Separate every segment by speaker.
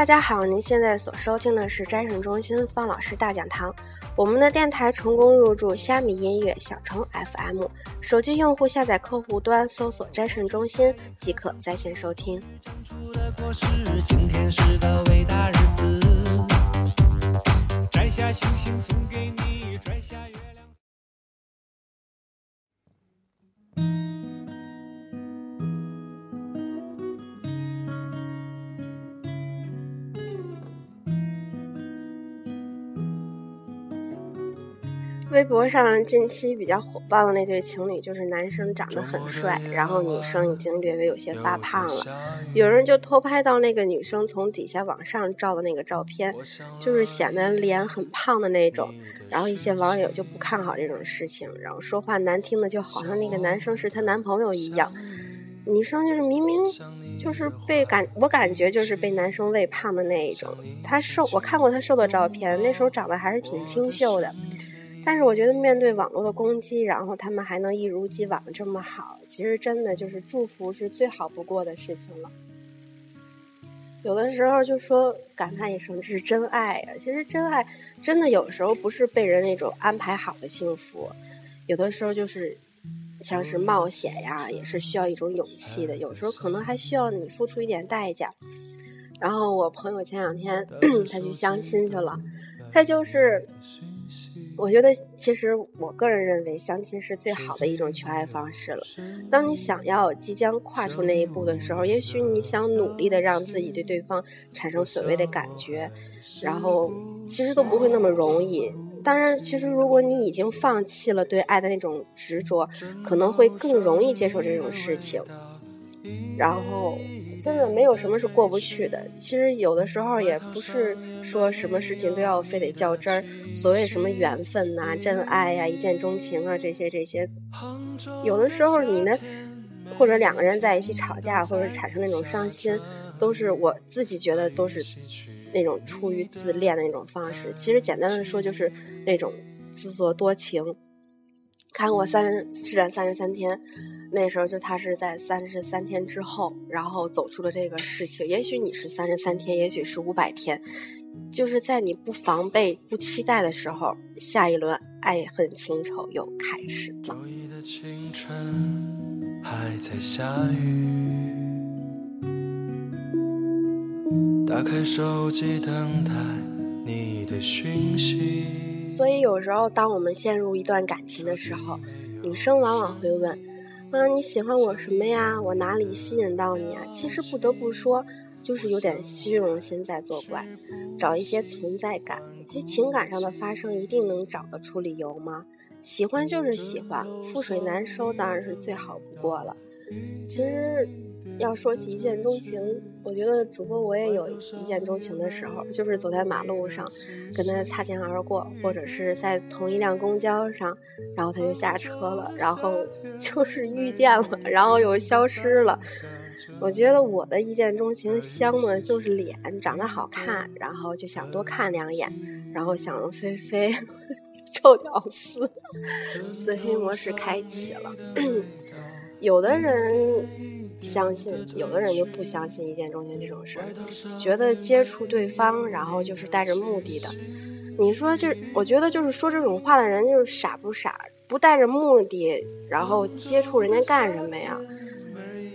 Speaker 1: 大家好，您现在所收听的是斋省中心方老师大讲堂。我们的电台成功入驻虾米音乐、小虫 FM，手机用户下载客户端搜索“斋省中心”即可在线收听。摘下星星送给你，摘下月微博上近期比较火爆的那对情侣，就是男生长得很帅，然后女生已经略微有些发胖了。有人就偷拍到那个女生从底下往上照的那个照片，就是显得脸很胖的那种。然后一些网友就不看好这种事情，然后说话难听的，就好像那个男生是她男朋友一样。女生就是明明就是被感，我感觉就是被男生喂胖的那一种。她瘦，我看过她瘦的照片，那时候长得还是挺清秀的。但是我觉得面对网络的攻击，然后他们还能一如既往的这么好，其实真的就是祝福是最好不过的事情了。有的时候就说感叹一声这是真爱啊！其实真爱真的有时候不是被人那种安排好的幸福，有的时候就是像是冒险呀，也是需要一种勇气的。有时候可能还需要你付出一点代价。然后我朋友前两天 他去相亲去了，他就是。我觉得，其实我个人认为，相亲是最好的一种求爱方式了。当你想要即将跨出那一步的时候，也许你想努力的让自己对对方产生所谓的感觉，然后其实都不会那么容易。当然，其实如果你已经放弃了对爱的那种执着，可能会更容易接受这种事情。然后。真的没有什么是过不去的。其实有的时候也不是说什么事情都要非得较真儿。所谓什么缘分呐、真爱呀、一见钟情啊这些这些，有的时候你呢，或者两个人在一起吵架，或者产生那种伤心，都是我自己觉得都是那种出于自恋的那种方式。其实简单的说就是那种自作多情。看过《三施展三十三天》。那时候就他是在三十三天之后，然后走出了这个事情。也许你是三十三天，也许是五百天，就是在你不防备、不期待的时候，下一轮爱恨情仇又开始了。打开手机等待你的讯息。所以有时候，当我们陷入一段感情的时候，女生往往会问。啊，你喜欢我什么呀？我哪里吸引到你啊？其实不得不说，就是有点虚荣心在作怪，找一些存在感。其实情感上的发生一定能找得出理由吗？喜欢就是喜欢，覆水难收当然是最好不过了。其实。要说起一见钟情，我觉得主播我也有一见钟情的时候，就是走在马路上，跟他擦肩而过，或者是在同一辆公交上，然后他就下车了，然后就是遇见了，然后又消失了。我觉得我的一见钟情香呢，就是脸长得好看，然后就想多看两眼，然后想飞飞，臭屌丝，死黑模式开启了。有的人相信，有的人就不相信一见钟情这种事儿，觉得接触对方，然后就是带着目的的。你说这，我觉得就是说这种话的人就是傻不傻？不带着目的，然后接触人家干什么呀？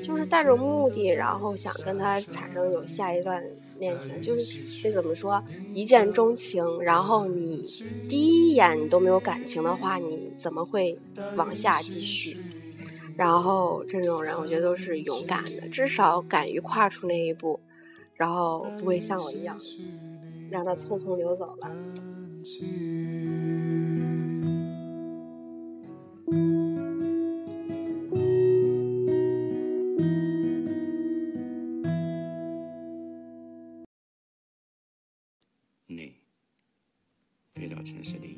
Speaker 1: 就是带着目的，然后想跟他产生有下一段恋情，就是这怎么说？一见钟情，然后你第一眼你都没有感情的话，你怎么会往下继续？然后这种人，我觉得都是勇敢的，至少敢于跨出那一步，然后不会像我一样，让他匆匆流走了。
Speaker 2: 你飞到城市里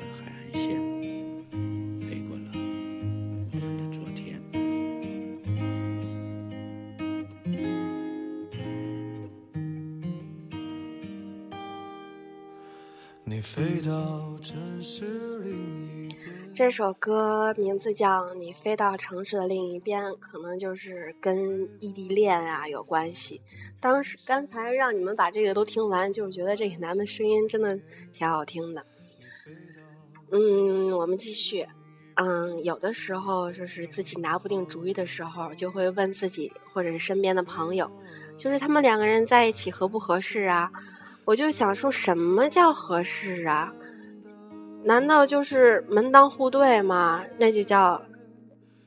Speaker 2: 飞到城市里
Speaker 1: 这首歌名字叫《你飞到城市的另一边》，可能就是跟异地恋啊有关系。当时刚才让你们把这个都听完，就是觉得这个男的声音真的挺好听的。嗯，我们继续。嗯，有的时候就是自己拿不定主意的时候，就会问自己或者是身边的朋友，就是他们两个人在一起合不合适啊？我就想说什么叫合适啊？难道就是门当户对吗？那就叫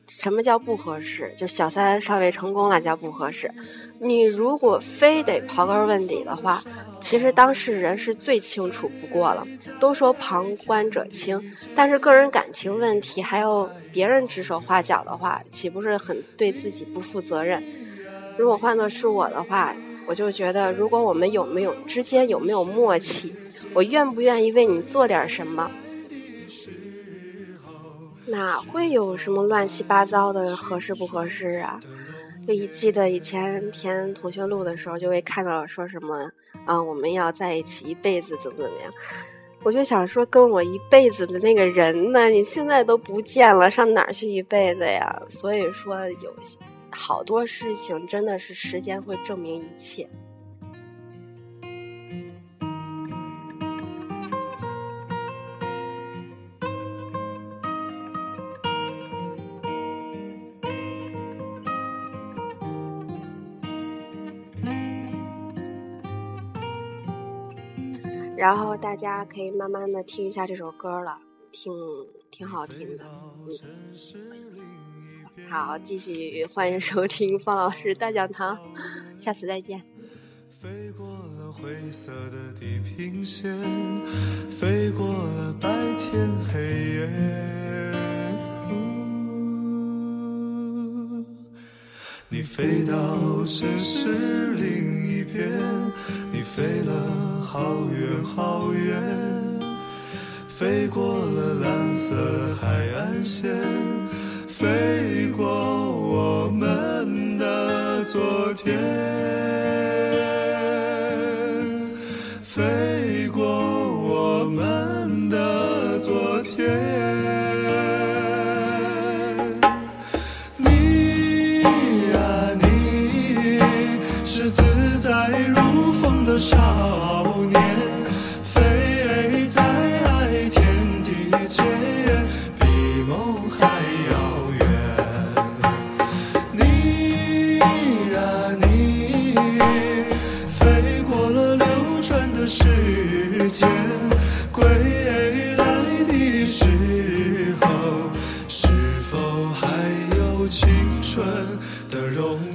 Speaker 1: 什么叫不合适？就小三尚未成功了叫不合适。你如果非得刨根问底的话，其实当事人是最清楚不过了。都说旁观者清，但是个人感情问题还要别人指手画脚的话，岂不是很对自己不负责任？如果换作是我的话，我就觉得，如果我们有没有之间有没有默契，我愿不愿意为你做点什么？哪会有什么乱七八糟的合适不合适啊？就一记得以前填同学录的时候，就会看到说什么啊，我们要在一起一辈子，怎么怎么样？我就想说，跟我一辈子的那个人呢，你现在都不见了，上哪去一辈子呀？所以说，有些好多事情真的是时间会证明一切。然后大家可以慢慢的听一下这首歌了，挺挺好听的。嗯，好，继续欢迎收听方老师大讲堂，下次再见。飞过了灰色的地平线，飞过了白天黑夜。你飞到城市另一边，你飞了。好远好远，飞过了蓝色海岸线，飞过我们的昨天，飞过我们的昨天。你呀，你是自在如风的少
Speaker 3: 年，飞。时间归来的时候，是否还有青春的容颜？